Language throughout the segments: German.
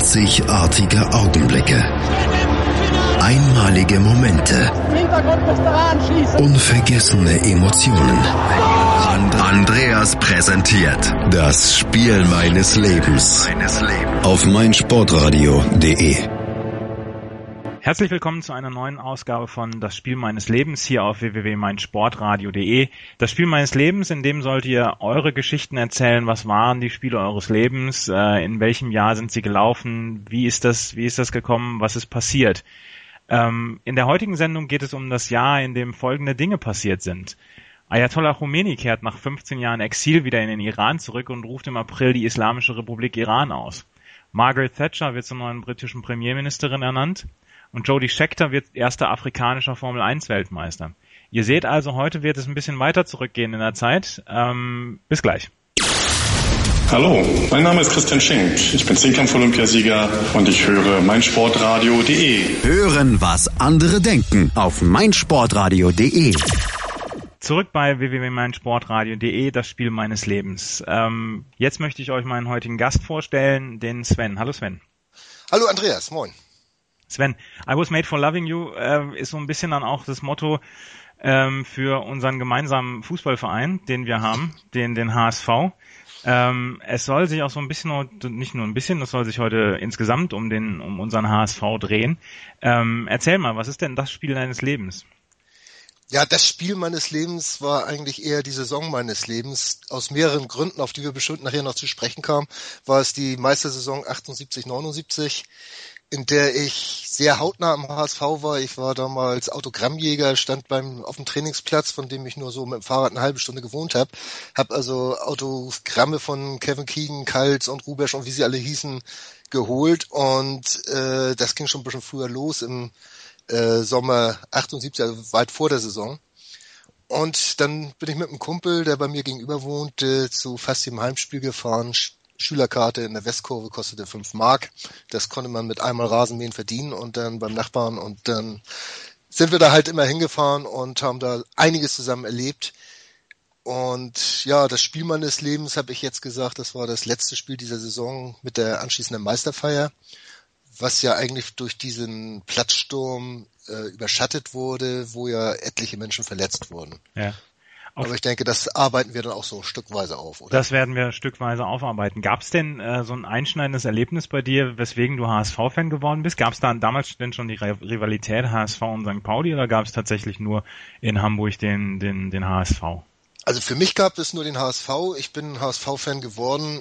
Einzigartige Augenblicke. Einmalige Momente. Unvergessene Emotionen. Andreas präsentiert das Spiel meines Lebens auf meinsportradio.de. Herzlich willkommen zu einer neuen Ausgabe von Das Spiel meines Lebens hier auf www.meinsportradio.de. Das Spiel meines Lebens, in dem sollt ihr eure Geschichten erzählen. Was waren die Spiele eures Lebens? Äh, in welchem Jahr sind sie gelaufen? Wie ist das, wie ist das gekommen? Was ist passiert? Ähm, in der heutigen Sendung geht es um das Jahr, in dem folgende Dinge passiert sind. Ayatollah Khomeini kehrt nach 15 Jahren Exil wieder in den Iran zurück und ruft im April die Islamische Republik Iran aus. Margaret Thatcher wird zur neuen britischen Premierministerin ernannt und Jody Scheckter wird erster afrikanischer Formel 1 Weltmeister. Ihr seht also, heute wird es ein bisschen weiter zurückgehen in der Zeit. Ähm, bis gleich. Hallo, mein Name ist Christian Schenk. Ich bin Zehnkampf-Olympiasieger und ich höre meinsportradio.de. Hören, was andere denken auf meinsportradio.de. Zurück bei www.meinsportradio.de, das Spiel meines Lebens. Ähm, jetzt möchte ich euch meinen heutigen Gast vorstellen, den Sven. Hallo Sven. Hallo Andreas, moin. Sven, I was made for loving you äh, ist so ein bisschen dann auch das Motto ähm, für unseren gemeinsamen Fußballverein, den wir haben, den, den HSV. Ähm, es soll sich auch so ein bisschen, nicht nur ein bisschen, es soll sich heute insgesamt um den, um unseren HSV drehen. Ähm, erzähl mal, was ist denn das Spiel deines Lebens? Ja, das Spiel meines Lebens war eigentlich eher die Saison meines Lebens. Aus mehreren Gründen, auf die wir bestimmt nachher noch zu sprechen kamen, war es die Meistersaison 78, 79 in der ich sehr hautnah am HSV war. Ich war damals Autogrammjäger, stand beim auf dem Trainingsplatz, von dem ich nur so mit dem Fahrrad eine halbe Stunde gewohnt habe. Hab also Autogramme von Kevin Keegan, Kals und Rubesch und wie sie alle hießen geholt und äh, das ging schon ein bisschen früher los im äh, Sommer 78, also weit vor der Saison. Und dann bin ich mit einem Kumpel, der bei mir gegenüber wohnte, zu fast jedem Heimspiel gefahren, Schülerkarte in der Westkurve kostete fünf Mark. Das konnte man mit einmal Rasenmähen verdienen und dann beim Nachbarn und dann sind wir da halt immer hingefahren und haben da einiges zusammen erlebt. Und ja, das Spiel meines Lebens habe ich jetzt gesagt, das war das letzte Spiel dieser Saison mit der anschließenden Meisterfeier, was ja eigentlich durch diesen Platzsturm äh, überschattet wurde, wo ja etliche Menschen verletzt wurden. Ja. Aber ich denke, das arbeiten wir dann auch so stückweise auf, oder? Das werden wir stückweise aufarbeiten. Gab es denn äh, so ein einschneidendes Erlebnis bei dir, weswegen du HSV-Fan geworden bist? Gab es da damals denn schon die Rivalität HSV und St. Pauli oder gab es tatsächlich nur in Hamburg den, den, den HSV? Also für mich gab es nur den HSV. Ich bin HSV-Fan geworden.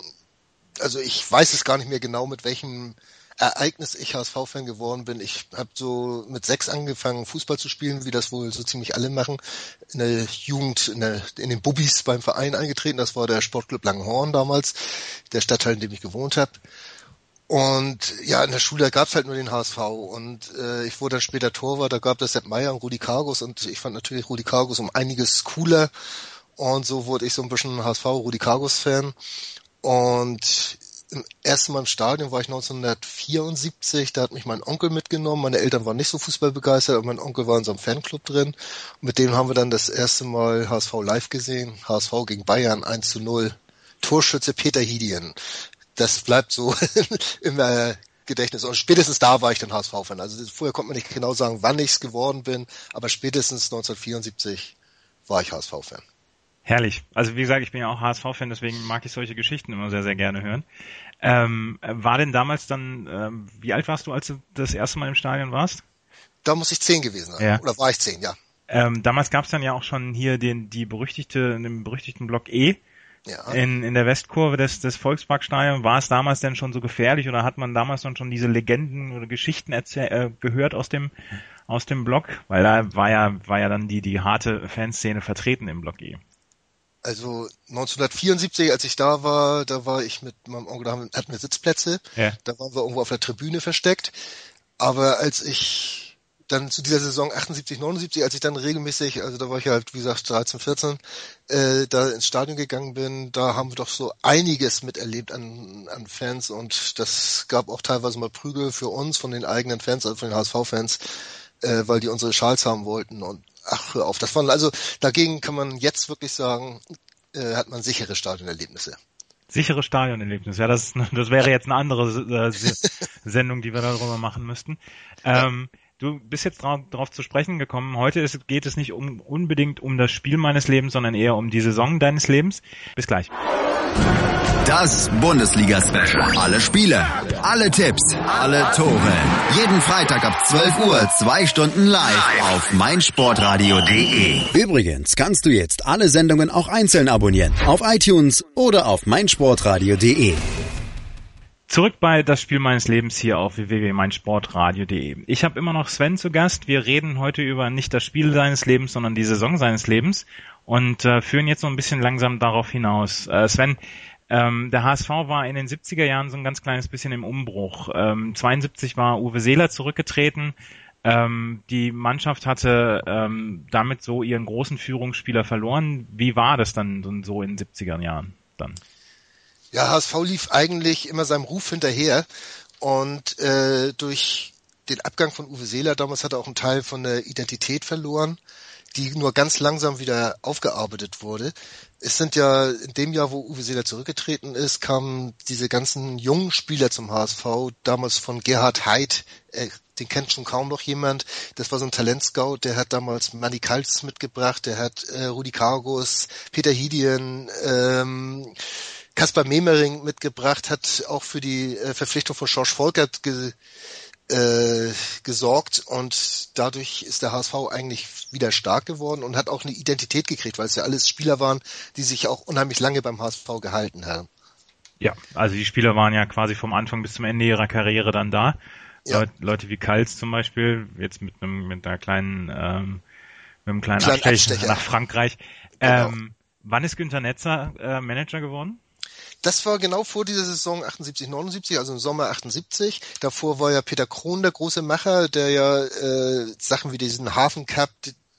Also ich weiß es gar nicht mehr genau, mit welchem Ereignis ich HSV-Fan geworden bin. Ich habe so mit sechs angefangen, Fußball zu spielen, wie das wohl so ziemlich alle machen. In der Jugend, in, der, in den Bubbys beim Verein eingetreten. Das war der Sportclub Langhorn damals, der Stadtteil, in dem ich gewohnt habe. Und ja, in der Schule gab's halt nur den HSV und äh, ich wurde dann später Torwart, da gab es Sepp Meier und Rudi Kargus und ich fand natürlich Rudi Kargus um einiges cooler und so wurde ich so ein bisschen HSV Rudi Kargus Fan und im ersten Mal im Stadion war ich 1974, da hat mich mein Onkel mitgenommen. Meine Eltern waren nicht so fußballbegeistert, aber mein Onkel war in so einem Fanclub drin. Und mit dem haben wir dann das erste Mal HSV live gesehen. HSV gegen Bayern 1 zu 0. Torschütze Peter Hidien. Das bleibt so im äh, Gedächtnis. Und spätestens da war ich dann HSV-Fan. Also vorher konnte man nicht genau sagen, wann ich es geworden bin, aber spätestens 1974 war ich HSV-Fan. Herrlich. Also wie gesagt, ich bin ja auch HSV-Fan, deswegen mag ich solche Geschichten immer sehr, sehr gerne hören. Ähm, war denn damals dann, ähm, wie alt warst du, als du das erste Mal im Stadion warst? Da muss ich zehn gewesen sein. Ja. Oder war ich zehn, ja. Ähm, damals gab es dann ja auch schon hier den, die berüchtigte, den berüchtigten Block E. Ja. In, in der Westkurve des, des Volksparkstadions war es damals denn schon so gefährlich oder hat man damals dann schon diese Legenden oder Geschichten äh, gehört aus dem aus dem Block? Weil da war ja war ja dann die die harte Fanszene vertreten im Block E. Also 1974, als ich da war, da war ich mit meinem Onkel, da hatten wir Sitzplätze, ja. da waren wir irgendwo auf der Tribüne versteckt. Aber als ich dann zu dieser Saison 78, 79, als ich dann regelmäßig, also da war ich halt, wie gesagt, 13, 14, äh, da ins Stadion gegangen bin, da haben wir doch so einiges miterlebt an, an Fans und das gab auch teilweise mal Prügel für uns von den eigenen Fans, also von den HSV-Fans, äh, weil die unsere Schals haben wollten und ach, hör auf. Das waren also, dagegen kann man jetzt wirklich sagen, äh, hat man sichere Stadionerlebnisse. Sichere Stadionerlebnis. Ja, das, das wäre jetzt eine andere äh, Sendung, die wir darüber machen müssten. Ähm, du bist jetzt darauf zu sprechen gekommen. Heute ist, geht es nicht um, unbedingt um das Spiel meines Lebens, sondern eher um die Saison deines Lebens. Bis gleich. Das Bundesliga-Special. Alle Spiele, alle Tipps, alle Tore. Jeden Freitag ab 12 Uhr, zwei Stunden live auf meinsportradio.de. Übrigens kannst du jetzt alle Sendungen auch einzeln abonnieren. Auf iTunes oder auf meinsportradio.de. Zurück bei das Spiel meines Lebens hier auf www.meinsportradio.de. Ich habe immer noch Sven zu Gast. Wir reden heute über nicht das Spiel seines Lebens, sondern die Saison seines Lebens und äh, führen jetzt noch ein bisschen langsam darauf hinaus. Äh, Sven, ähm, der HSV war in den 70er Jahren so ein ganz kleines bisschen im Umbruch. Ähm, 72 war Uwe Seeler zurückgetreten. Ähm, die Mannschaft hatte ähm, damit so ihren großen Führungsspieler verloren. Wie war das dann so in den 70er Jahren dann? Ja, HSV lief eigentlich immer seinem Ruf hinterher und äh, durch den Abgang von Uwe Seeler damals hat er auch einen Teil von der Identität verloren die nur ganz langsam wieder aufgearbeitet wurde. Es sind ja in dem Jahr, wo Uwe Seeler zurückgetreten ist, kamen diese ganzen jungen Spieler zum HSV, damals von Gerhard Heid, äh, den kennt schon kaum noch jemand. Das war so ein Talentscout, der hat damals Manny Kaltz mitgebracht, der hat äh, Rudi Kargus, Peter Hidien, ähm, Kaspar Memering mitgebracht, hat auch für die äh, Verpflichtung von George Volkert ge äh, gesorgt und dadurch ist der HSV eigentlich wieder stark geworden und hat auch eine Identität gekriegt, weil es ja alles Spieler waren, die sich auch unheimlich lange beim HSV gehalten haben. Ja, also die Spieler waren ja quasi vom Anfang bis zum Ende ihrer Karriere dann da. Ja. Leute, wie Kals zum Beispiel, jetzt mit einem mit einer kleinen ähm, mit einem kleinen, kleinen Abstecher nach Frankreich. Genau. Ähm, wann ist Günter Netzer äh, Manager geworden? Das war genau vor dieser Saison 78, 79, also im Sommer 78. Davor war ja Peter Krohn der große Macher, der ja äh, Sachen wie diesen Hafen Cup,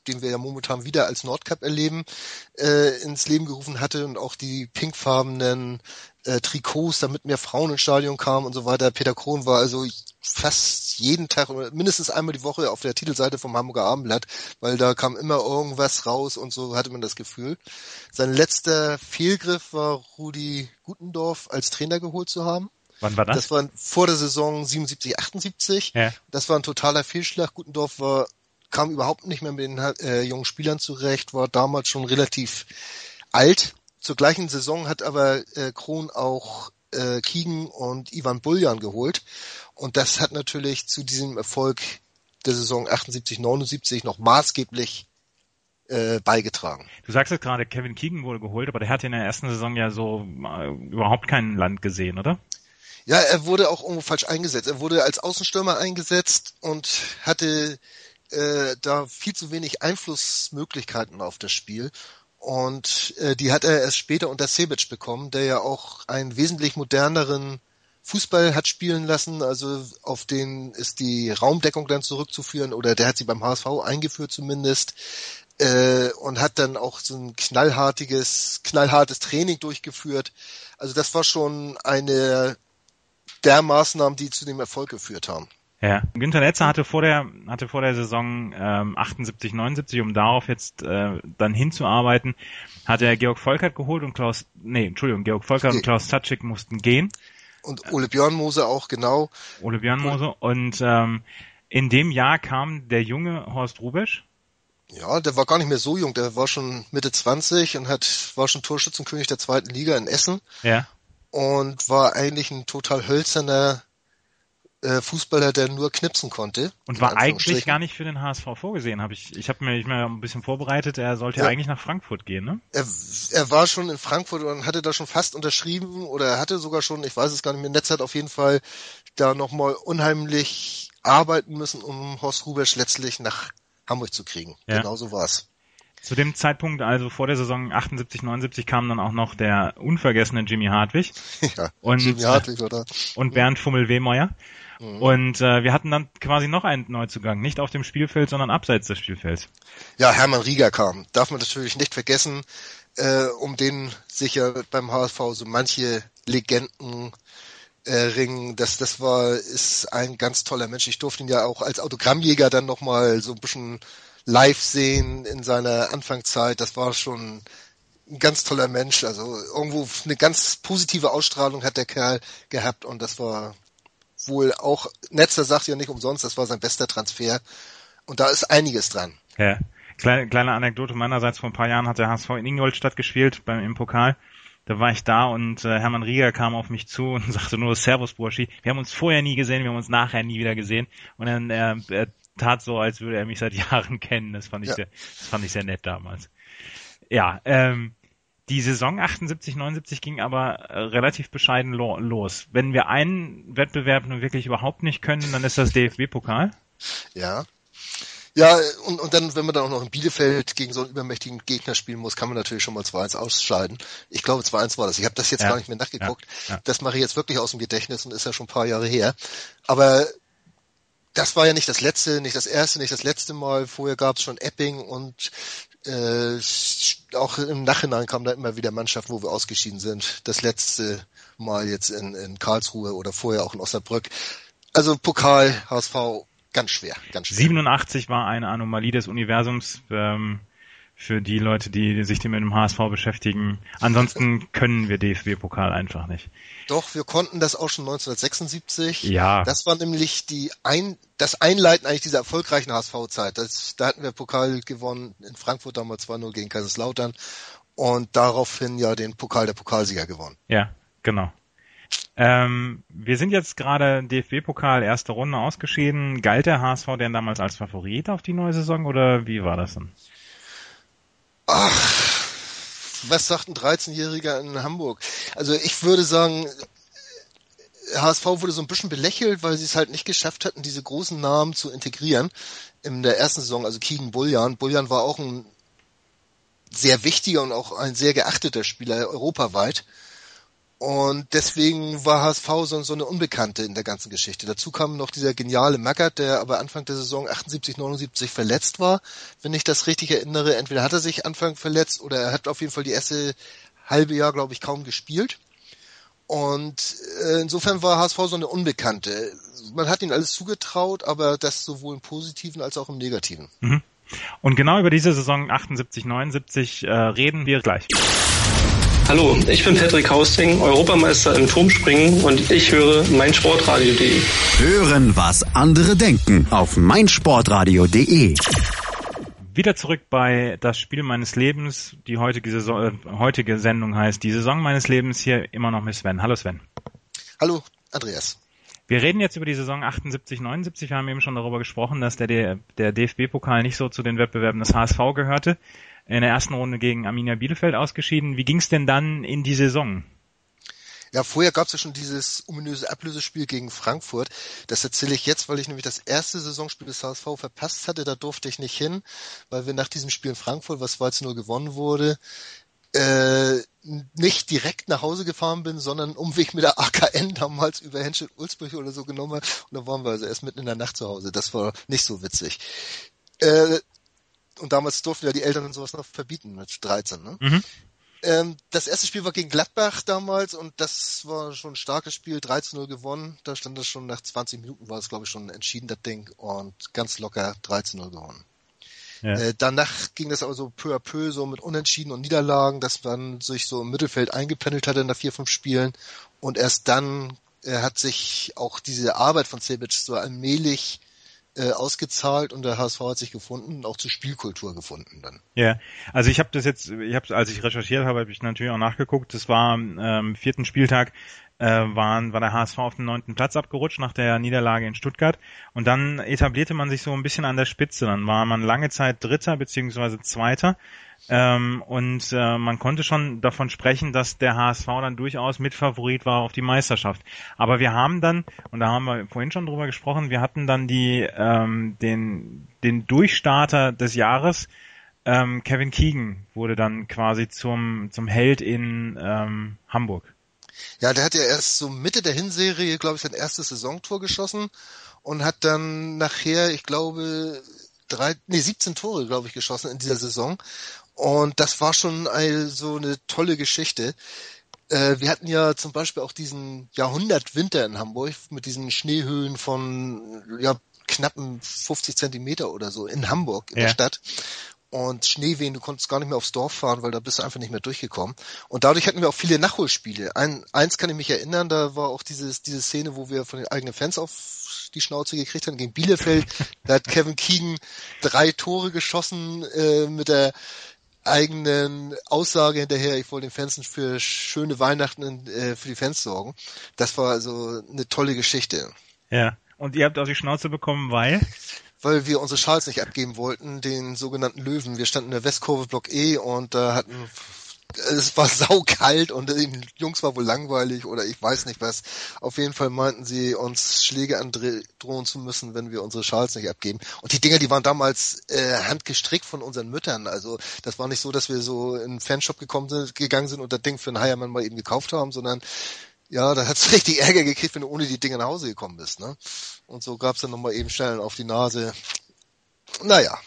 den wir ja momentan wieder als Nordcup erleben, äh, ins Leben gerufen hatte und auch die pinkfarbenen äh, Trikots, damit mehr Frauen ins Stadion kamen und so weiter. Peter Krohn war also fast jeden Tag oder mindestens einmal die Woche auf der Titelseite vom Hamburger Abendblatt, weil da kam immer irgendwas raus und so hatte man das Gefühl. Sein letzter Fehlgriff war Rudi Gutendorf als Trainer geholt zu haben. Wann war das? Das war vor der Saison 77, 78. Ja. Das war ein totaler Fehlschlag. Gutendorf war, kam überhaupt nicht mehr mit den äh, jungen Spielern zurecht, war damals schon relativ alt. Zur gleichen Saison hat aber äh, Kron auch äh, Kiegen und Ivan Buljan geholt. Und das hat natürlich zu diesem Erfolg der Saison 78, 79 noch maßgeblich äh, beigetragen. Du sagst jetzt gerade, Kevin Keegan wurde geholt, aber der hat in der ersten Saison ja so äh, überhaupt kein Land gesehen, oder? Ja, er wurde auch irgendwo falsch eingesetzt. Er wurde als Außenstürmer eingesetzt und hatte äh, da viel zu wenig Einflussmöglichkeiten auf das Spiel. Und äh, die hat er erst später unter Sebic bekommen, der ja auch einen wesentlich moderneren Fußball hat spielen lassen. Also auf den ist die Raumdeckung dann zurückzuführen oder der hat sie beim HSV eingeführt zumindest äh, und hat dann auch so ein knallhartiges, knallhartes Training durchgeführt. Also das war schon eine der Maßnahmen, die zu dem Erfolg geführt haben. Ja, Günther Netzer hatte vor der hatte vor der Saison ähm, 78, 79, um darauf jetzt äh, dann hinzuarbeiten, hat er Georg Volkert geholt und Klaus, nee, Entschuldigung, Georg Volkert und Klaus Tatschik mussten gehen. Und Ole Björnmose auch, genau. Ole Björnmose. Und ähm, in dem Jahr kam der junge Horst Rubesch. Ja, der war gar nicht mehr so jung, der war schon Mitte 20 und hat, war schon Torschützenkönig der zweiten Liga in Essen. Ja. Und war eigentlich ein total hölzerner äh, Fußballer, der nur knipsen konnte. Und war eigentlich gar nicht für den HSV vorgesehen, habe ich. Ich habe mir, ich mir ein bisschen vorbereitet. Er sollte ja. eigentlich nach Frankfurt gehen, ne? Er, er war schon in Frankfurt und hatte da schon fast unterschrieben oder er hatte sogar schon, ich weiß es gar nicht mehr. Netz hat auf jeden Fall da nochmal unheimlich arbeiten müssen, um Horst Rubesch letztlich nach Hamburg zu kriegen. Ja. Genau so war's. Zu dem Zeitpunkt, also vor der Saison 78, 79, kam dann auch noch der unvergessene Jimmy Hartwig. Ja, und, Jimmy Hartwig, oder? Und Bernd Fummel-Wehmeuer. Mhm. Und äh, wir hatten dann quasi noch einen Neuzugang, nicht auf dem Spielfeld, sondern abseits des Spielfelds. Ja, Hermann Rieger kam. Darf man natürlich nicht vergessen, äh, um den sicher beim HSV so manche Legenden äh, ringen. Das, das war, ist ein ganz toller Mensch. Ich durfte ihn ja auch als Autogrammjäger dann nochmal so ein bisschen live sehen in seiner Anfangszeit. Das war schon ein ganz toller Mensch. Also irgendwo eine ganz positive Ausstrahlung hat der Kerl gehabt und das war wohl auch, Netzer sagt ja nicht umsonst, das war sein bester Transfer. Und da ist einiges dran. Ja. Kleine, kleine Anekdote meinerseits, vor ein paar Jahren hat der HSV in Ingolstadt gespielt beim im Pokal. Da war ich da und äh, Hermann Rieger kam auf mich zu und sagte nur Servus Burschi. Wir haben uns vorher nie gesehen, wir haben uns nachher nie wieder gesehen. Und dann äh, er tat so, als würde er mich seit Jahren kennen. Das fand ich ja. sehr, das fand ich sehr nett damals. Ja, ähm, die Saison 78, 79 ging aber äh, relativ bescheiden lo los. Wenn wir einen Wettbewerb nun wirklich überhaupt nicht können, dann ist das DFB-Pokal. Ja. Ja, und, und dann, wenn man dann auch noch in Bielefeld gegen so einen übermächtigen Gegner spielen muss, kann man natürlich schon mal 2-1 ausscheiden. Ich glaube, 2-1 war das. Ich habe das jetzt ja. gar nicht mehr nachgeguckt. Ja. Ja. Das mache ich jetzt wirklich aus dem Gedächtnis und ist ja schon ein paar Jahre her. Aber das war ja nicht das letzte, nicht das erste, nicht das letzte Mal. Vorher gab es schon Epping und äh, auch im Nachhinein kamen da immer wieder Mannschaften, wo wir ausgeschieden sind. Das letzte Mal jetzt in, in Karlsruhe oder vorher auch in Osnabrück. Also Pokal, HSV, ganz schwer, ganz schwer. 87 war eine Anomalie des Universums. Ähm, für die Leute, die sich mit dem HSV beschäftigen. Ansonsten können wir DFB-Pokal einfach nicht. Doch, wir konnten das auch schon 1976. Ja. Das war nämlich die ein, das Einleiten eigentlich dieser erfolgreichen HSV-Zeit. Da hatten wir Pokal gewonnen in Frankfurt damals 2-0 gegen Kaiserslautern und daraufhin ja den Pokal der Pokalsieger gewonnen. Ja, genau. Ähm, wir sind jetzt gerade DFB-Pokal erste Runde ausgeschieden. Galt der HSV denn damals als Favorit auf die neue Saison oder wie war das denn? Ach, was sagt ein 13-Jähriger in Hamburg? Also ich würde sagen, HSV wurde so ein bisschen belächelt, weil sie es halt nicht geschafft hatten, diese großen Namen zu integrieren in der ersten Saison, also Keegan Bullian. Bullian war auch ein sehr wichtiger und auch ein sehr geachteter Spieler europaweit. Und deswegen war HSV so, so eine Unbekannte in der ganzen Geschichte. Dazu kam noch dieser geniale Magath, der aber Anfang der Saison 78, 79 verletzt war, wenn ich das richtig erinnere. Entweder hat er sich Anfang verletzt oder er hat auf jeden Fall die erste halbe Jahr, glaube ich, kaum gespielt. Und äh, insofern war HSV so eine Unbekannte. Man hat ihn alles zugetraut, aber das sowohl im Positiven als auch im Negativen. Mhm. Und genau über diese Saison 78, 79 äh, reden wir gleich. Hallo, ich bin Patrick Hausting, Europameister im Turmspringen und ich höre meinsportradio.de. Hören, was andere denken auf meinsportradio.de. Wieder zurück bei das Spiel meines Lebens. Die heutige, Saison, äh, heutige Sendung heißt die Saison meines Lebens hier immer noch mit Sven. Hallo Sven. Hallo Andreas. Wir reden jetzt über die Saison 78, 79. Wir haben eben schon darüber gesprochen, dass der, der DFB-Pokal nicht so zu den Wettbewerben des HSV gehörte in der ersten Runde gegen Arminia Bielefeld ausgeschieden. Wie ging es denn dann in die Saison? Ja, vorher gab es ja schon dieses ominöse Ablösespiel gegen Frankfurt. Das erzähle ich jetzt, weil ich nämlich das erste Saisonspiel des HSV verpasst hatte. Da durfte ich nicht hin, weil wir nach diesem Spiel in Frankfurt, was 2 0 gewonnen wurde, äh, nicht direkt nach Hause gefahren bin, sondern Umweg mit der AKN damals über Henschel-Ulzburg oder so genommen. Und da waren wir also erst mitten in der Nacht zu Hause. Das war nicht so witzig. Äh, und damals durften ja die Eltern sowas noch verbieten mit 13. Ne? Mhm. Ähm, das erste Spiel war gegen Gladbach damals und das war schon ein starkes Spiel, 13-0 gewonnen. Da stand das schon nach 20 Minuten, war es glaube ich schon entschieden, das Ding, und ganz locker 13-0 gewonnen. Ja. Äh, danach ging das aber so peu à peu, so mit Unentschieden und Niederlagen, dass man sich so im Mittelfeld eingependelt hatte nach vier, fünf Spielen. Und erst dann äh, hat sich auch diese Arbeit von Sebic so allmählich äh, ausgezahlt und der HSV hat sich gefunden, auch zur Spielkultur gefunden dann. Ja, also ich habe das jetzt, ich habe, als ich recherchiert habe, habe ich natürlich auch nachgeguckt. Das war am ähm, vierten Spieltag äh, waren, war der HSV auf den neunten Platz abgerutscht nach der Niederlage in Stuttgart und dann etablierte man sich so ein bisschen an der Spitze. Dann war man lange Zeit Dritter beziehungsweise Zweiter ähm, und äh, man konnte schon davon sprechen, dass der HSV dann durchaus Mitfavorit war auf die Meisterschaft. Aber wir haben dann, und da haben wir vorhin schon drüber gesprochen, wir hatten dann die ähm, den den Durchstarter des Jahres. Ähm, Kevin Keegan wurde dann quasi zum zum Held in ähm, Hamburg. Ja, der hat ja erst so Mitte der Hinserie, glaube ich, sein erstes Saisontor geschossen und hat dann nachher, ich glaube, drei, nee, 17 Tore, glaube ich, geschossen in dieser Saison. Und das war schon eine, so eine tolle Geschichte. Äh, wir hatten ja zum Beispiel auch diesen Jahrhundertwinter in Hamburg mit diesen Schneehöhen von ja, knappen 50 Zentimeter oder so in Hamburg, in ja. der Stadt. Und Schneewehen, du konntest gar nicht mehr aufs Dorf fahren, weil da bist du einfach nicht mehr durchgekommen. Und dadurch hatten wir auch viele Nachholspiele. Ein, eins kann ich mich erinnern, da war auch dieses, diese Szene, wo wir von den eigenen Fans auf die Schnauze gekriegt haben gegen Bielefeld. da hat Kevin Keegan drei Tore geschossen äh, mit der eigenen Aussage hinterher, ich wollte den Fans für schöne Weihnachten äh, für die Fans sorgen. Das war also eine tolle Geschichte. Ja. Und ihr habt auf die Schnauze bekommen, weil? Weil wir unsere Schals nicht abgeben wollten, den sogenannten Löwen. Wir standen in der Westkurve Block E und da hatten es war saukalt und den Jungs war wohl langweilig oder ich weiß nicht was. Auf jeden Fall meinten sie, uns Schläge androhen zu müssen, wenn wir unsere Schals nicht abgeben. Und die Dinger, die waren damals äh, handgestrickt von unseren Müttern. Also das war nicht so, dass wir so in einen Fanshop gekommen sind, gegangen sind und das Ding für einen Heiermann mal eben gekauft haben, sondern ja, da hat's richtig Ärger gekriegt, wenn du ohne die Dinge nach Hause gekommen bist. Ne? Und so gab's dann nochmal eben Stellen auf die Nase. Naja,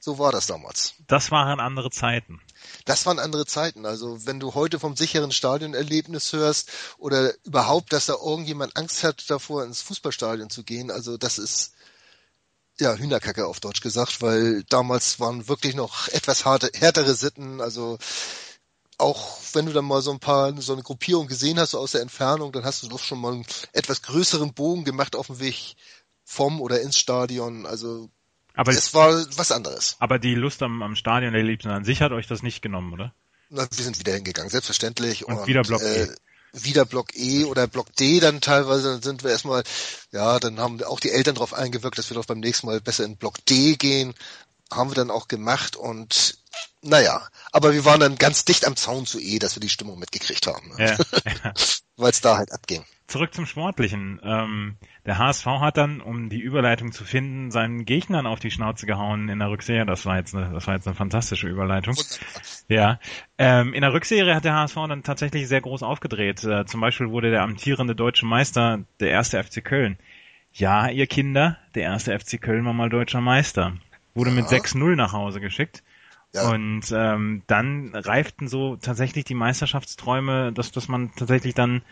so war das damals. Das waren andere Zeiten. Das waren andere Zeiten. Also wenn du heute vom sicheren Stadionerlebnis hörst oder überhaupt, dass da irgendjemand Angst hat davor, ins Fußballstadion zu gehen, also das ist ja Hühnerkacke auf Deutsch gesagt, weil damals waren wirklich noch etwas harte, härtere Sitten. Also auch wenn du dann mal so ein paar, so eine Gruppierung gesehen hast so aus der Entfernung, dann hast du doch schon mal einen etwas größeren Bogen gemacht auf dem Weg vom oder ins Stadion. Also aber es war was anderes. Aber die Lust am, am Stadion erlebt an sich hat euch das nicht genommen, oder? Na, wir sind wieder hingegangen, selbstverständlich. Und, und wieder Block äh, E. Wieder Block E oder Block D dann teilweise, dann sind wir erstmal, ja, dann haben auch die Eltern darauf eingewirkt, dass wir doch beim nächsten Mal besser in Block D gehen. Haben wir dann auch gemacht und naja, aber wir waren dann ganz dicht am Zaun zu E, dass wir die Stimmung mitgekriegt haben. Ne? Ja, ja. Weil es da halt abging. Zurück zum Sportlichen. Ähm, der HSV hat dann, um die Überleitung zu finden, seinen Gegnern auf die Schnauze gehauen in der Rückserie. Das war jetzt eine, das war jetzt eine fantastische Überleitung. Wunderbar. Ja. Ähm, in der Rückserie hat der HSV dann tatsächlich sehr groß aufgedreht. Äh, zum Beispiel wurde der amtierende deutsche Meister der erste FC Köln. Ja, ihr Kinder, der erste FC Köln war mal deutscher Meister. Wurde ja. mit 6-0 nach Hause geschickt. Ja. Und ähm, dann reiften so tatsächlich die Meisterschaftsträume, dass, dass man tatsächlich dann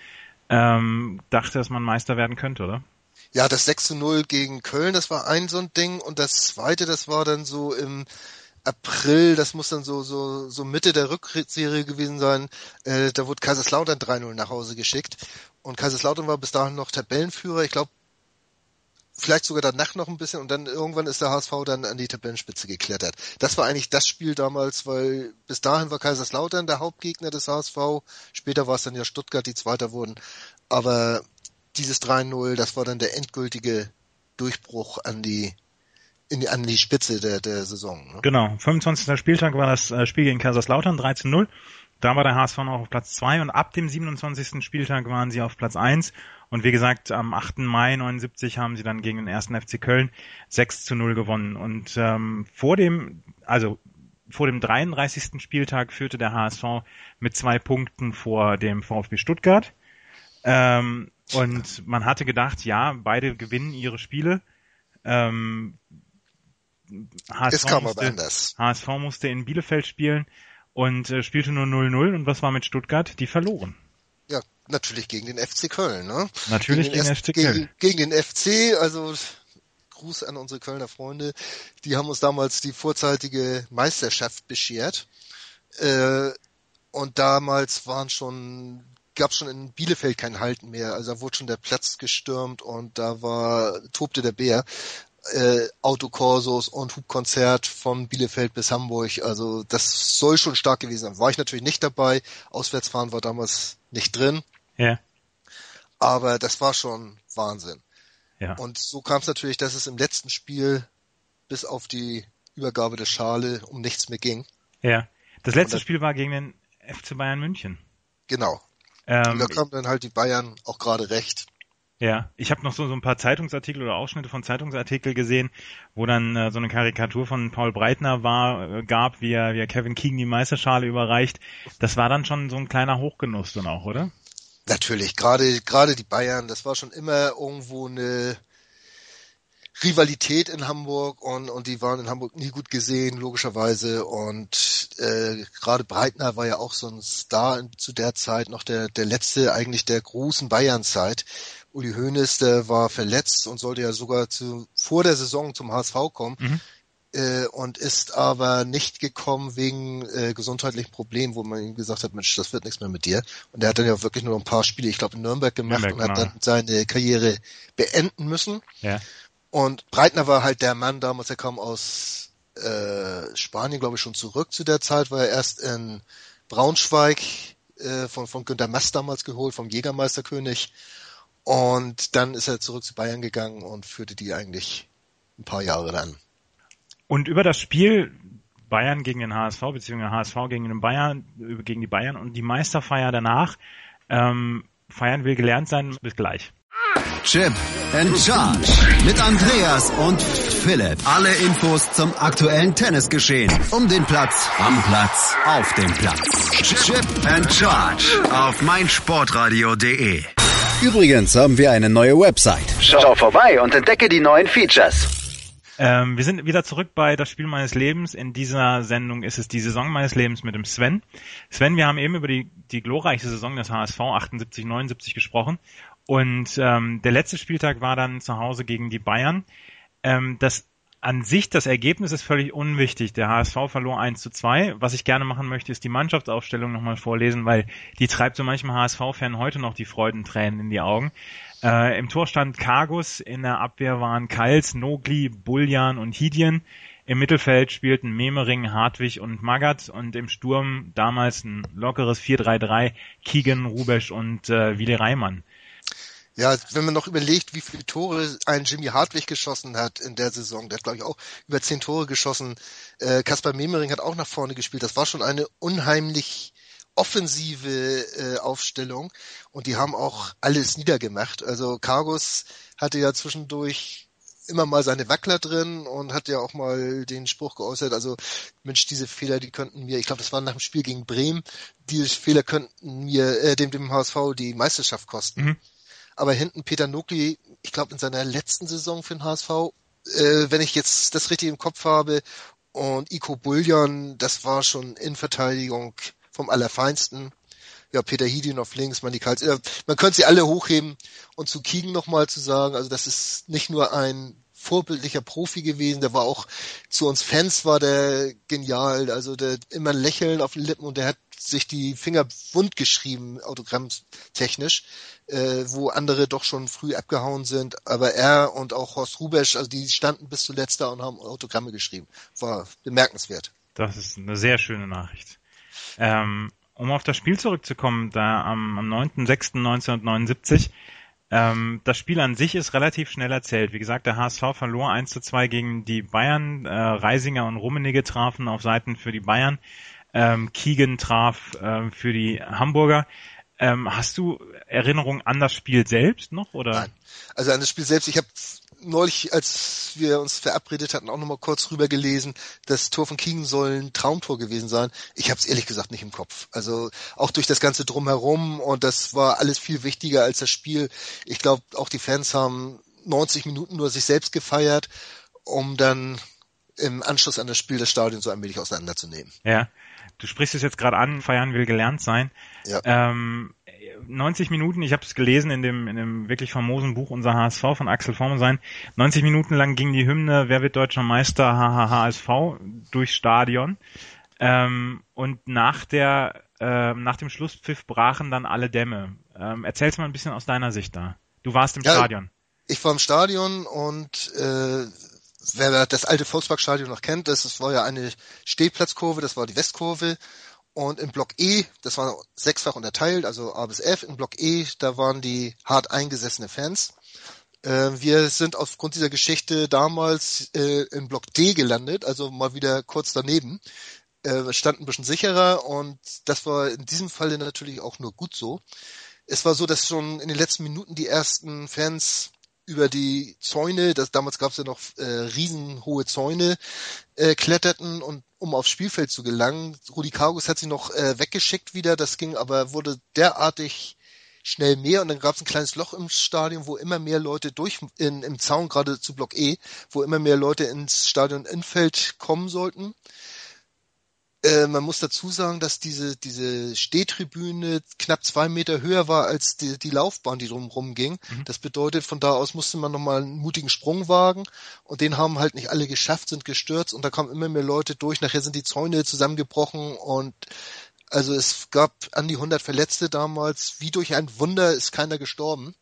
ähm, dachte, dass man Meister werden könnte, oder? Ja, das 6 zu 0 gegen Köln, das war ein so ein Ding. Und das zweite, das war dann so im April, das muss dann so, so, so Mitte der Rückserie gewesen sein. Äh, da wurde Kaiserslautern 3-0 nach Hause geschickt. Und Kaiserslautern war bis dahin noch Tabellenführer. Ich glaube, vielleicht sogar danach noch ein bisschen und dann irgendwann ist der HSV dann an die Tabellenspitze geklettert. Das war eigentlich das Spiel damals, weil bis dahin war Kaiserslautern der Hauptgegner des HSV, später war es dann ja Stuttgart, die Zweiter wurden, aber dieses 3-0, das war dann der endgültige Durchbruch an die in die, an die Spitze der, der Saison. Ne? Genau, 25. Spieltag war das äh, Spiel gegen Kaiserslautern, 13-0. Da war der HSV noch auf Platz 2 und ab dem 27. Spieltag waren sie auf Platz 1 und wie gesagt, am 8. Mai 79 haben sie dann gegen den ersten FC Köln 6 zu 0 gewonnen. Und ähm, vor dem, also vor dem 33. Spieltag führte der HSV mit zwei Punkten vor dem VfB Stuttgart. Ähm, und man hatte gedacht, ja, beide gewinnen ihre Spiele. Ähm, HSV, musste, HSV musste in Bielefeld spielen und äh, spielte nur 0-0. Und was war mit Stuttgart? Die verloren. Natürlich gegen den FC Köln, ne? Natürlich gegen den, gegen FC Köln. Gegen, gegen den FC, also Gruß an unsere Kölner Freunde. Die haben uns damals die vorzeitige Meisterschaft beschert. Äh, und damals waren schon, gab schon in Bielefeld kein Halten mehr. Also da wurde schon der Platz gestürmt und da war, tobte der Bär. Äh, Autokorsos und Hubkonzert von Bielefeld bis Hamburg. Also das soll schon stark gewesen sein. War ich natürlich nicht dabei. Auswärtsfahren war damals nicht drin. Ja. Aber das war schon Wahnsinn. Ja. Und so kam es natürlich, dass es im letzten Spiel bis auf die Übergabe der Schale um nichts mehr ging. Ja. Das letzte das, Spiel war gegen den FC Bayern München. Genau. Ähm, Und da kamen dann halt die Bayern auch gerade recht. Ja, ich habe noch so, so ein paar Zeitungsartikel oder Ausschnitte von Zeitungsartikel gesehen, wo dann äh, so eine Karikatur von Paul Breitner war, äh, gab, wie er, wie er Kevin Keegan die Meisterschale überreicht. Das war dann schon so ein kleiner Hochgenuss dann auch, oder? Natürlich, gerade gerade die Bayern, das war schon immer irgendwo eine Rivalität in Hamburg und, und die waren in Hamburg nie gut gesehen, logischerweise. Und äh, gerade Breitner war ja auch so ein Star zu der Zeit, noch der, der letzte eigentlich der großen Bayern-Zeit. Uli Hoeneß, der war verletzt und sollte ja sogar zu, vor der Saison zum HSV kommen. Mhm. Äh, und ist aber nicht gekommen wegen äh, gesundheitlichen Problemen, wo man ihm gesagt hat, Mensch, das wird nichts mehr mit dir. Und er hat dann ja wirklich nur ein paar Spiele, ich glaube in Nürnberg gemacht Nürnberg, und hat genau. dann seine Karriere beenden müssen. Ja. Und Breitner war halt der Mann damals, er kam aus äh, Spanien, glaube ich, schon zurück zu der Zeit, war er erst in Braunschweig äh, von, von Günter Mast damals geholt, vom Jägermeisterkönig. Und dann ist er zurück zu Bayern gegangen und führte die eigentlich ein paar Jahre dann. Und über das Spiel Bayern gegen den HSV, beziehungsweise HSV gegen den Bayern, gegen die Bayern und die Meisterfeier danach, ähm, feiern will gelernt sein. Bis gleich. Chip and Charge mit Andreas und Philipp. Alle Infos zum aktuellen Tennisgeschehen. Um den Platz, am Platz, auf dem Platz. Chip and Charge auf meinsportradio.de. Übrigens haben wir eine neue Website. Schau vorbei und entdecke die neuen Features. Ähm, wir sind wieder zurück bei das Spiel meines Lebens. In dieser Sendung ist es die Saison meines Lebens mit dem Sven. Sven, wir haben eben über die, die glorreiche Saison des HSV 78, 79 gesprochen. Und ähm, der letzte Spieltag war dann zu Hause gegen die Bayern. Ähm, das an sich, das Ergebnis ist völlig unwichtig. Der HSV verlor 1 zu 2. Was ich gerne machen möchte, ist die Mannschaftsaufstellung nochmal vorlesen, weil die treibt so manchem HSV-Fan heute noch die Freudentränen in die Augen. Äh, Im Tor stand Kargus, in der Abwehr waren Kals, Nogli, Buljan und Hidien. Im Mittelfeld spielten Memering, Hartwig und Magath und im Sturm damals ein lockeres 4-3-3 Kiegen, Rubesch und äh, Willi Reimann. Ja, wenn man noch überlegt, wie viele Tore ein Jimmy Hartwig geschossen hat in der Saison, der hat glaube ich auch über zehn Tore geschossen. Äh, Kaspar Memering hat auch nach vorne gespielt. Das war schon eine unheimlich offensive äh, Aufstellung und die haben auch alles niedergemacht. Also Cargus hatte ja zwischendurch immer mal seine Wackler drin und hat ja auch mal den Spruch geäußert, also Mensch, diese Fehler, die könnten mir, ich glaube, das war nach dem Spiel gegen Bremen, diese Fehler könnten mir, äh, dem, dem HSV die Meisterschaft kosten. Mhm. Aber hinten Peter Nukli, ich glaube in seiner letzten Saison für den HSV, äh, wenn ich jetzt das richtig im Kopf habe, und Iko Bullion, das war schon in Verteidigung vom Allerfeinsten. Ja, Peter Hidin auf links, man, die Kals, man könnte sie alle hochheben und zu Kiegen nochmal zu sagen, also das ist nicht nur ein vorbildlicher Profi gewesen, der war auch zu uns Fans war der genial, also der immer ein Lächeln auf den Lippen und der hat sich die Finger wund geschrieben, autogrammtechnisch, äh, wo andere doch schon früh abgehauen sind. Aber er und auch Horst Rubesch, also die standen bis zuletzt da und haben Autogramme geschrieben. War bemerkenswert. Das ist eine sehr schöne Nachricht. Ähm, um auf das Spiel zurückzukommen, da am, am 9.6.1979, ähm, das Spiel an sich ist relativ schnell erzählt. Wie gesagt, der HSV verlor 1 zu 2 gegen die Bayern. Äh, Reisinger und Rummenigge trafen auf Seiten für die Bayern. Ähm, Keegan traf äh, für die Hamburger. Ähm, hast du Erinnerungen an das Spiel selbst noch? Oder? Nein. Also an das Spiel selbst, ich habe neulich, als wir uns verabredet hatten, auch nochmal kurz rüber gelesen, das Tor von Keegan soll ein Traumtor gewesen sein. Ich habe es ehrlich gesagt nicht im Kopf. Also auch durch das ganze Drumherum und das war alles viel wichtiger als das Spiel. Ich glaube, auch die Fans haben 90 Minuten nur sich selbst gefeiert, um dann im Anschluss an das Spiel das Stadion so allmählich auseinanderzunehmen. Ja, du sprichst es jetzt gerade an, feiern will gelernt sein. Ja. Ähm, 90 Minuten, ich habe es gelesen in dem, in dem wirklich famosen Buch Unser HSV von Axel Formensein, 90 Minuten lang ging die Hymne Wer wird deutscher Meister HHHSV durchs Stadion. Ähm, und nach der äh, nach dem Schlusspfiff brachen dann alle Dämme. Ähm, erzähl's mal ein bisschen aus deiner Sicht da. Du warst im ja, Stadion. Ich war im Stadion und äh, wer das alte Volksparkstadion noch kennt, das, das war ja eine Stehplatzkurve, das war die Westkurve und im Block E, das war sechsfach unterteilt, also A bis F, im Block E, da waren die hart eingesessene Fans. Äh, wir sind aufgrund dieser Geschichte damals äh, im Block D gelandet, also mal wieder kurz daneben. Äh, stand ein bisschen sicherer und das war in diesem Falle natürlich auch nur gut so. Es war so, dass schon in den letzten Minuten die ersten Fans über die Zäune, das, damals gab es ja noch äh, riesenhohe Zäune, äh, kletterten und um aufs Spielfeld zu gelangen. Rudi Kargus hat sie noch äh, weggeschickt wieder, das ging aber wurde derartig schnell mehr und dann gab es ein kleines Loch im Stadion, wo immer mehr Leute durch in, im Zaun gerade zu Block E, wo immer mehr Leute ins Stadion Infeld kommen sollten. Äh, man muss dazu sagen, dass diese, diese Stehtribüne knapp zwei Meter höher war als die, die Laufbahn, die drumherum ging. Mhm. Das bedeutet, von da aus musste man nochmal einen mutigen Sprung wagen und den haben halt nicht alle geschafft, sind gestürzt und da kamen immer mehr Leute durch. Nachher sind die Zäune zusammengebrochen und also es gab an die 100 Verletzte damals. Wie durch ein Wunder ist keiner gestorben.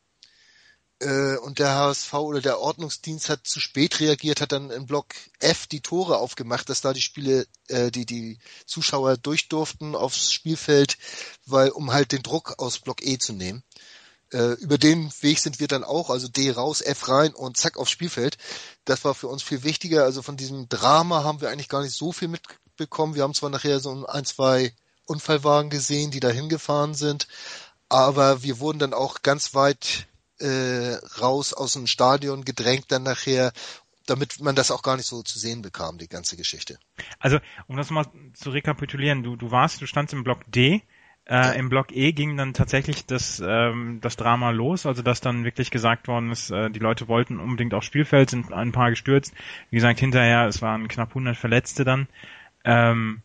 Äh, und der HSV oder der Ordnungsdienst hat zu spät reagiert, hat dann in Block F die Tore aufgemacht, dass da die Spiele, äh, die die Zuschauer durchdurften aufs Spielfeld, weil um halt den Druck aus Block E zu nehmen. Äh, über den Weg sind wir dann auch, also D raus, F rein und zack aufs Spielfeld. Das war für uns viel wichtiger. Also von diesem Drama haben wir eigentlich gar nicht so viel mitbekommen. Wir haben zwar nachher so ein, zwei Unfallwagen gesehen, die da hingefahren sind, aber wir wurden dann auch ganz weit äh, raus aus dem Stadion gedrängt dann nachher, damit man das auch gar nicht so zu sehen bekam, die ganze Geschichte. Also, um das mal zu rekapitulieren, du, du warst, du standst im Block D, äh. Im Block E ging dann tatsächlich das, ähm, das Drama los, also dass dann wirklich gesagt worden ist, äh, die Leute wollten unbedingt aufs Spielfeld, sind ein paar gestürzt. Wie gesagt, hinterher, es waren knapp 100 Verletzte dann. Ähm,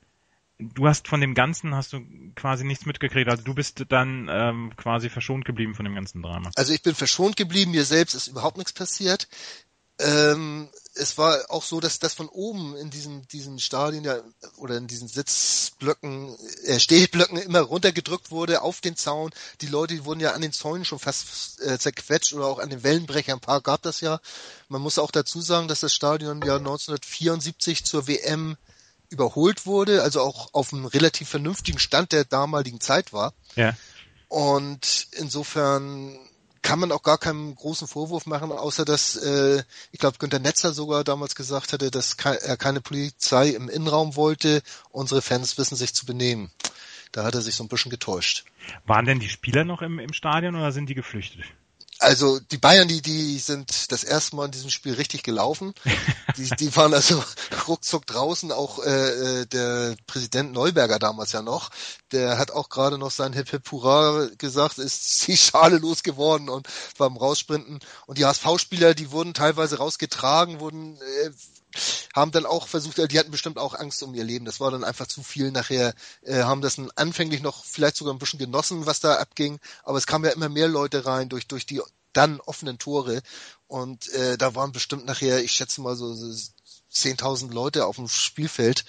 du hast von dem Ganzen hast du quasi nichts mitgekriegt. Also du bist dann ähm, quasi verschont geblieben von dem ganzen Drama. Also ich bin verschont geblieben, mir selbst ist überhaupt nichts passiert. Ähm, es war auch so, dass das von oben in diesen, diesen Stadien ja, oder in diesen Sitzblöcken, äh, Stehblöcken immer runtergedrückt wurde auf den Zaun. Die Leute wurden ja an den Zäunen schon fast äh, zerquetscht oder auch an den Wellenbrechern. Ein paar gab das ja. Man muss auch dazu sagen, dass das Stadion ja 1974 zur WM überholt wurde, also auch auf einem relativ vernünftigen Stand der damaligen Zeit war. Ja. Und insofern kann man auch gar keinen großen Vorwurf machen, außer dass, äh, ich glaube, Günter Netzer sogar damals gesagt hatte, dass er keine Polizei im Innenraum wollte. Unsere Fans wissen sich zu benehmen. Da hat er sich so ein bisschen getäuscht. Waren denn die Spieler noch im, im Stadion oder sind die geflüchtet? Also die Bayern, die, die sind das erste Mal in diesem Spiel richtig gelaufen. Die, die waren also ruckzuck draußen, auch äh, äh, der Präsident Neuberger damals ja noch, der hat auch gerade noch sein Hip Hip Hurra gesagt, ist die Schale losgeworden und beim Raussprinten. Und die HSV-Spieler, die wurden teilweise rausgetragen, wurden äh, haben dann auch versucht, die hatten bestimmt auch Angst um ihr Leben. Das war dann einfach zu viel nachher, äh, haben das anfänglich noch vielleicht sogar ein bisschen genossen, was da abging, aber es kamen ja immer mehr Leute rein durch, durch die dann offenen Tore und äh, da waren bestimmt nachher, ich schätze mal so, so 10.000 Leute auf dem Spielfeld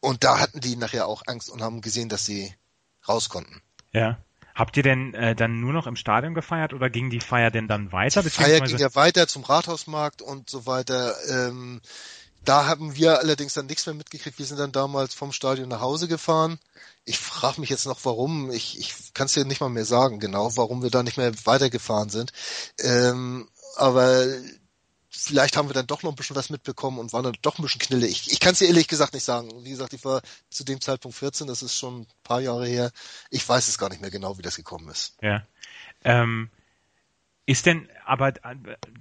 und da hatten die nachher auch Angst und haben gesehen, dass sie raus konnten. Ja. Habt ihr denn äh, dann nur noch im Stadion gefeiert oder ging die Feier denn dann weiter? Die Feier ging ja weiter zum Rathausmarkt und so weiter. Ähm, da haben wir allerdings dann nichts mehr mitgekriegt. Wir sind dann damals vom Stadion nach Hause gefahren. Ich frage mich jetzt noch, warum. Ich, ich kann es dir nicht mal mehr sagen, genau, warum wir da nicht mehr weitergefahren sind. Ähm, aber vielleicht haben wir dann doch noch ein bisschen was mitbekommen und waren dann doch ein bisschen knille. Ich, ich kann es dir ehrlich gesagt nicht sagen. Wie gesagt, ich war zu dem Zeitpunkt 14, das ist schon ein paar Jahre her. Ich weiß es gar nicht mehr genau, wie das gekommen ist. Ja. Ähm, ist denn aber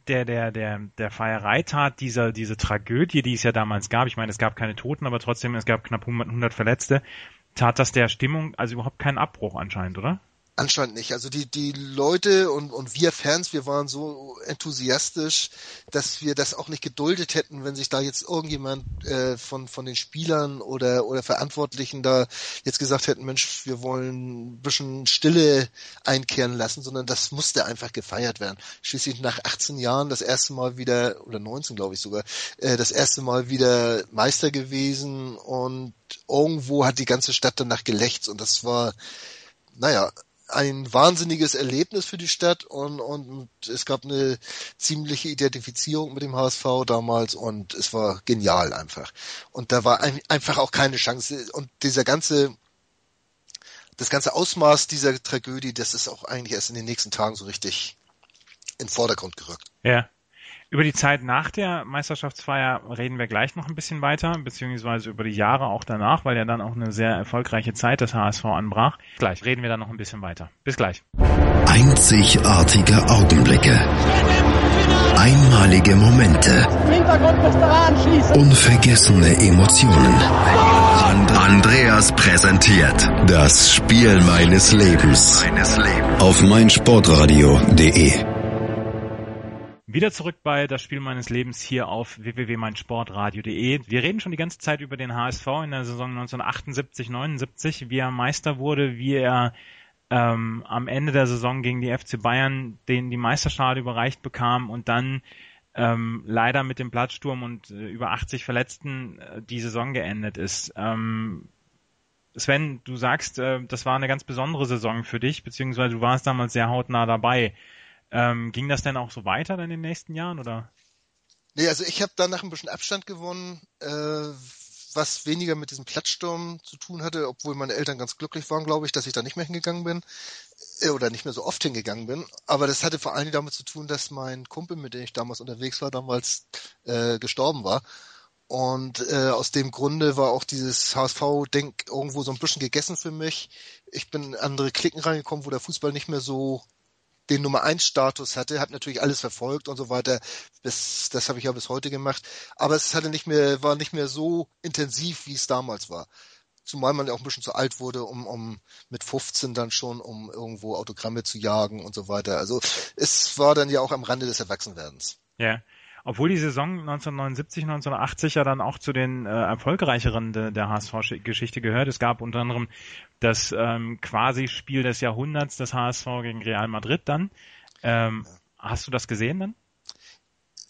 der, der, der, der Feiereitat dieser, diese Tragödie, die es ja damals gab, ich meine, es gab keine Toten, aber trotzdem, es gab knapp 100, 100 Verletzte, tat das der Stimmung also überhaupt keinen Abbruch anscheinend, oder? Anscheinend nicht. Also die, die Leute und, und wir Fans, wir waren so enthusiastisch, dass wir das auch nicht geduldet hätten, wenn sich da jetzt irgendjemand äh, von, von den Spielern oder, oder Verantwortlichen da jetzt gesagt hätten, Mensch, wir wollen ein bisschen Stille einkehren lassen, sondern das musste einfach gefeiert werden. Schließlich nach 18 Jahren das erste Mal wieder, oder 19 glaube ich sogar, äh, das erste Mal wieder Meister gewesen und irgendwo hat die ganze Stadt danach gelächzt und das war, naja, ein wahnsinniges Erlebnis für die Stadt und, und es gab eine ziemliche Identifizierung mit dem HSV damals und es war genial einfach. Und da war ein, einfach auch keine Chance. Und dieser ganze, das ganze Ausmaß dieser Tragödie, das ist auch eigentlich erst in den nächsten Tagen so richtig in den Vordergrund gerückt. Ja. Über die Zeit nach der Meisterschaftsfeier reden wir gleich noch ein bisschen weiter, beziehungsweise über die Jahre auch danach, weil ja dann auch eine sehr erfolgreiche Zeit des HSV anbrach. Gleich reden wir dann noch ein bisschen weiter. Bis gleich. Einzigartige Augenblicke. Einmalige Momente. Unvergessene Emotionen. Andreas präsentiert das Spiel meines Lebens auf meinsportradio.de. Wieder zurück bei das Spiel meines Lebens hier auf www.meinsportradio.de. Wir reden schon die ganze Zeit über den HSV in der Saison 1978-79, wie er Meister wurde, wie er ähm, am Ende der Saison gegen die FC Bayern den die Meisterschale überreicht bekam und dann ähm, leider mit dem Platzsturm und äh, über 80 Verletzten äh, die Saison geendet ist. Ähm, Sven, du sagst, äh, das war eine ganz besondere Saison für dich, beziehungsweise du warst damals sehr hautnah dabei. Ähm, ging das denn auch so weiter in den nächsten Jahren oder? Nee, also ich habe danach ein bisschen Abstand gewonnen, äh, was weniger mit diesem Platzsturm zu tun hatte, obwohl meine Eltern ganz glücklich waren, glaube ich, dass ich da nicht mehr hingegangen bin äh, oder nicht mehr so oft hingegangen bin. Aber das hatte vor allem damit zu tun, dass mein Kumpel, mit dem ich damals unterwegs war, damals äh, gestorben war. Und äh, aus dem Grunde war auch dieses HSV-Denk irgendwo so ein bisschen gegessen für mich. Ich bin in andere Klicken reingekommen, wo der Fußball nicht mehr so den Nummer 1 Status hatte, habe natürlich alles verfolgt und so weiter. Das, das habe ich ja bis heute gemacht. Aber es hatte nicht mehr, war nicht mehr so intensiv, wie es damals war. Zumal man ja auch ein bisschen zu alt wurde, um, um mit 15 dann schon, um irgendwo Autogramme zu jagen und so weiter. Also es war dann ja auch am Rande des Erwachsenwerdens. Ja obwohl die Saison 1979, 1980 ja dann auch zu den äh, erfolgreicheren de, der HSV-Geschichte gehört. Es gab unter anderem das ähm, quasi Spiel des Jahrhunderts des HSV gegen Real Madrid dann. Ähm, hast du das gesehen dann?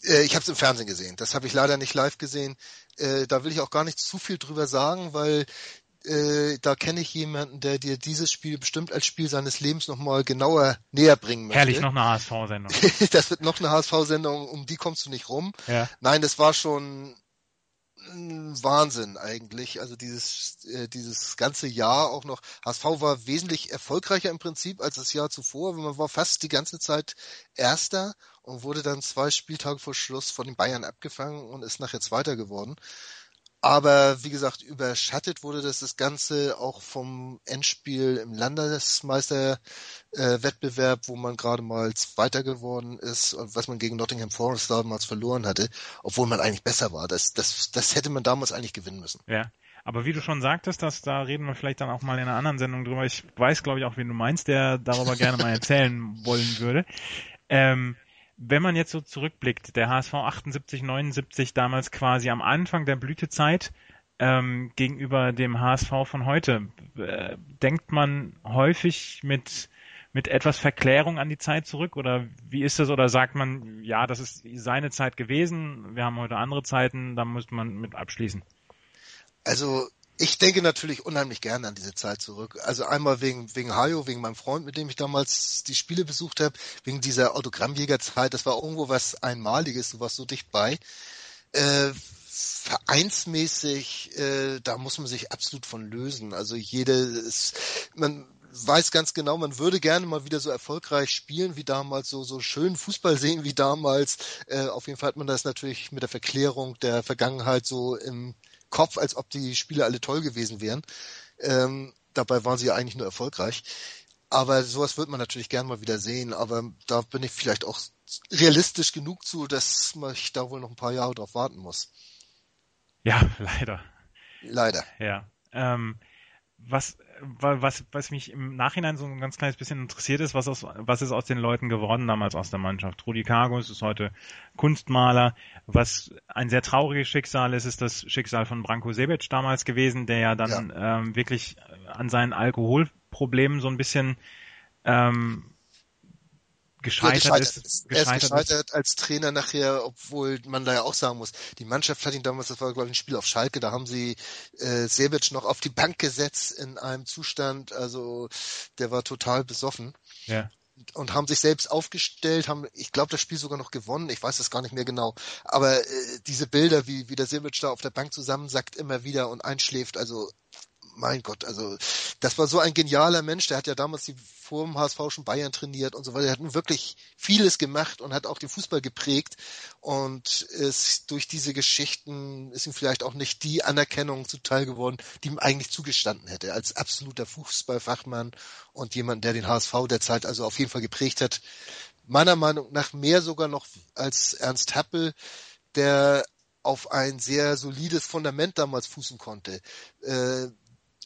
Äh, ich habe es im Fernsehen gesehen. Das habe ich leider nicht live gesehen. Äh, da will ich auch gar nicht zu viel drüber sagen, weil äh, da kenne ich jemanden, der dir dieses Spiel bestimmt als Spiel seines Lebens nochmal genauer näher bringen möchte. Herrlich, noch eine HSV-Sendung. das wird noch eine HSV-Sendung, um die kommst du nicht rum. Ja. Nein, das war schon ein Wahnsinn eigentlich. Also dieses, äh, dieses ganze Jahr auch noch. HSV war wesentlich erfolgreicher im Prinzip als das Jahr zuvor. Man war fast die ganze Zeit Erster und wurde dann zwei Spieltage vor Schluss von den Bayern abgefangen und ist nachher Zweiter geworden. Aber wie gesagt, überschattet wurde das, das Ganze auch vom Endspiel im Landesmeisterwettbewerb, äh, wo man gerade mal Zweiter geworden ist und was man gegen Nottingham Forest damals verloren hatte, obwohl man eigentlich besser war. Das, das, das hätte man damals eigentlich gewinnen müssen. Ja. Aber wie du schon sagtest, dass da reden wir vielleicht dann auch mal in einer anderen Sendung drüber. Ich weiß, glaube ich, auch, wen du meinst, der darüber gerne mal erzählen wollen würde. Ähm, wenn man jetzt so zurückblickt, der HSV 78, 79 damals quasi am Anfang der Blütezeit ähm, gegenüber dem HSV von heute, äh, denkt man häufig mit mit etwas Verklärung an die Zeit zurück oder wie ist das oder sagt man, ja, das ist seine Zeit gewesen, wir haben heute andere Zeiten, da muss man mit abschließen? Also ich denke natürlich unheimlich gerne an diese Zeit zurück. Also einmal wegen, wegen Hajo, wegen meinem Freund, mit dem ich damals die Spiele besucht habe, wegen dieser Autogrammjägerzeit. Das war irgendwo was Einmaliges, du warst so dicht bei. Äh, vereinsmäßig, äh, da muss man sich absolut von lösen. Also jedes, man weiß ganz genau, man würde gerne mal wieder so erfolgreich spielen wie damals, so, so schön Fußball sehen wie damals. Äh, auf jeden Fall hat man das natürlich mit der Verklärung der Vergangenheit so im Kopf, als ob die Spiele alle toll gewesen wären. Ähm, dabei waren sie ja eigentlich nur erfolgreich. Aber sowas wird man natürlich gern mal wieder sehen. Aber da bin ich vielleicht auch realistisch genug zu, dass man da wohl noch ein paar Jahre drauf warten muss. Ja, leider. Leider. Ja. Ähm, was, was, was mich im Nachhinein so ein ganz kleines bisschen interessiert ist, was, aus, was ist aus den Leuten geworden damals aus der Mannschaft? Rudi Kargus ist heute Kunstmaler. Was ein sehr trauriges Schicksal ist, ist das Schicksal von Branko Sebec damals gewesen, der ja dann ja. Ähm, wirklich an seinen Alkoholproblemen so ein bisschen ähm, gescheitert, gescheitert ist. Er ist gescheitert ist. als Trainer nachher, obwohl man da ja auch sagen muss, die Mannschaft hat ihn damals, das war glaube ich ein Spiel auf Schalke, da haben sie äh, Sebic noch auf die Bank gesetzt in einem Zustand, also der war total besoffen. Ja und haben sich selbst aufgestellt, haben, ich glaube, das Spiel sogar noch gewonnen, ich weiß das gar nicht mehr genau. Aber äh, diese Bilder, wie, wie der Sirmic da auf der Bank zusammensackt immer wieder und einschläft, also mein Gott, also das war so ein genialer Mensch, der hat ja damals die vor dem HSV schon Bayern trainiert und so weiter. Er hat wirklich vieles gemacht und hat auch den Fußball geprägt und ist durch diese Geschichten ist ihm vielleicht auch nicht die Anerkennung zuteil geworden, die ihm eigentlich zugestanden hätte, als absoluter Fußballfachmann und jemand, der den HSV derzeit also auf jeden Fall geprägt hat. Meiner Meinung nach mehr sogar noch als Ernst Happel, der auf ein sehr solides Fundament damals fußen konnte. Äh,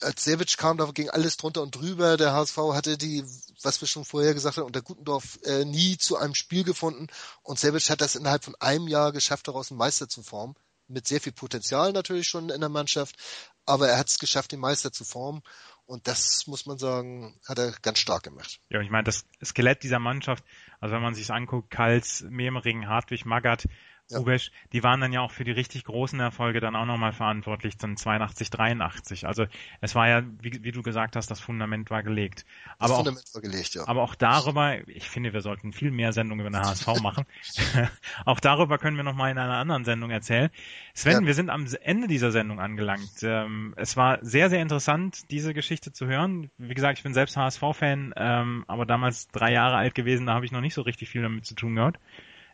als Sevic kam, da ging alles drunter und drüber. Der HSV hatte die, was wir schon vorher gesagt haben, unter Gutendorf äh, nie zu einem Spiel gefunden. Und Sevic hat das innerhalb von einem Jahr geschafft, daraus einen Meister zu formen. Mit sehr viel Potenzial natürlich schon in der Mannschaft. Aber er hat es geschafft, den Meister zu formen. Und das muss man sagen, hat er ganz stark gemacht. Ja, ich meine, das Skelett dieser Mannschaft, also wenn man sich anguckt, Kals, Memering, Hartwig, Magath, ja. Ubesch, die waren dann ja auch für die richtig großen Erfolge dann auch nochmal verantwortlich, dann 82, 83. Also es war ja, wie, wie, du gesagt hast, das Fundament war gelegt. Aber das Fundament auch, war gelegt, ja. Aber auch darüber, ich finde, wir sollten viel mehr Sendungen über den HSV machen. auch darüber können wir nochmal in einer anderen Sendung erzählen. Sven, ja. wir sind am Ende dieser Sendung angelangt. Ähm, es war sehr, sehr interessant, diese Geschichte zu hören. Wie gesagt, ich bin selbst HSV-Fan, ähm, aber damals drei Jahre alt gewesen, da habe ich noch nicht so richtig viel damit zu tun gehabt.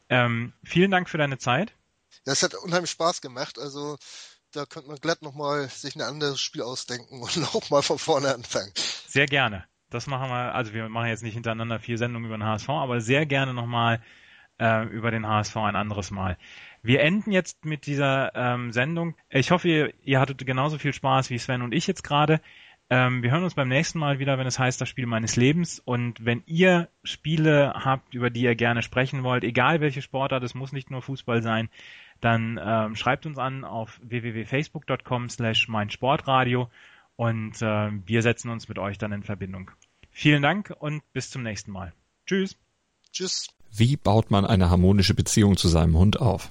Ähm, vielen Dank für deine Zeit. Ja, es hat unheimlich Spaß gemacht. Also da könnte man glatt nochmal sich ein anderes Spiel ausdenken und nochmal von vorne anfangen. Sehr gerne. Das machen wir, also wir machen jetzt nicht hintereinander vier Sendungen über den HSV, aber sehr gerne nochmal äh, über den HSV ein anderes Mal. Wir enden jetzt mit dieser ähm, Sendung. Ich hoffe, ihr, ihr hattet genauso viel Spaß wie Sven und ich jetzt gerade. Ähm, wir hören uns beim nächsten Mal wieder, wenn es heißt das Spiel meines Lebens. Und wenn ihr Spiele habt, über die ihr gerne sprechen wollt, egal welche Sportart, es muss nicht nur Fußball sein, dann ähm, schreibt uns an auf www.facebook.com slash meinsportradio und äh, wir setzen uns mit euch dann in Verbindung. Vielen Dank und bis zum nächsten Mal. Tschüss. Tschüss. Wie baut man eine harmonische Beziehung zu seinem Hund auf?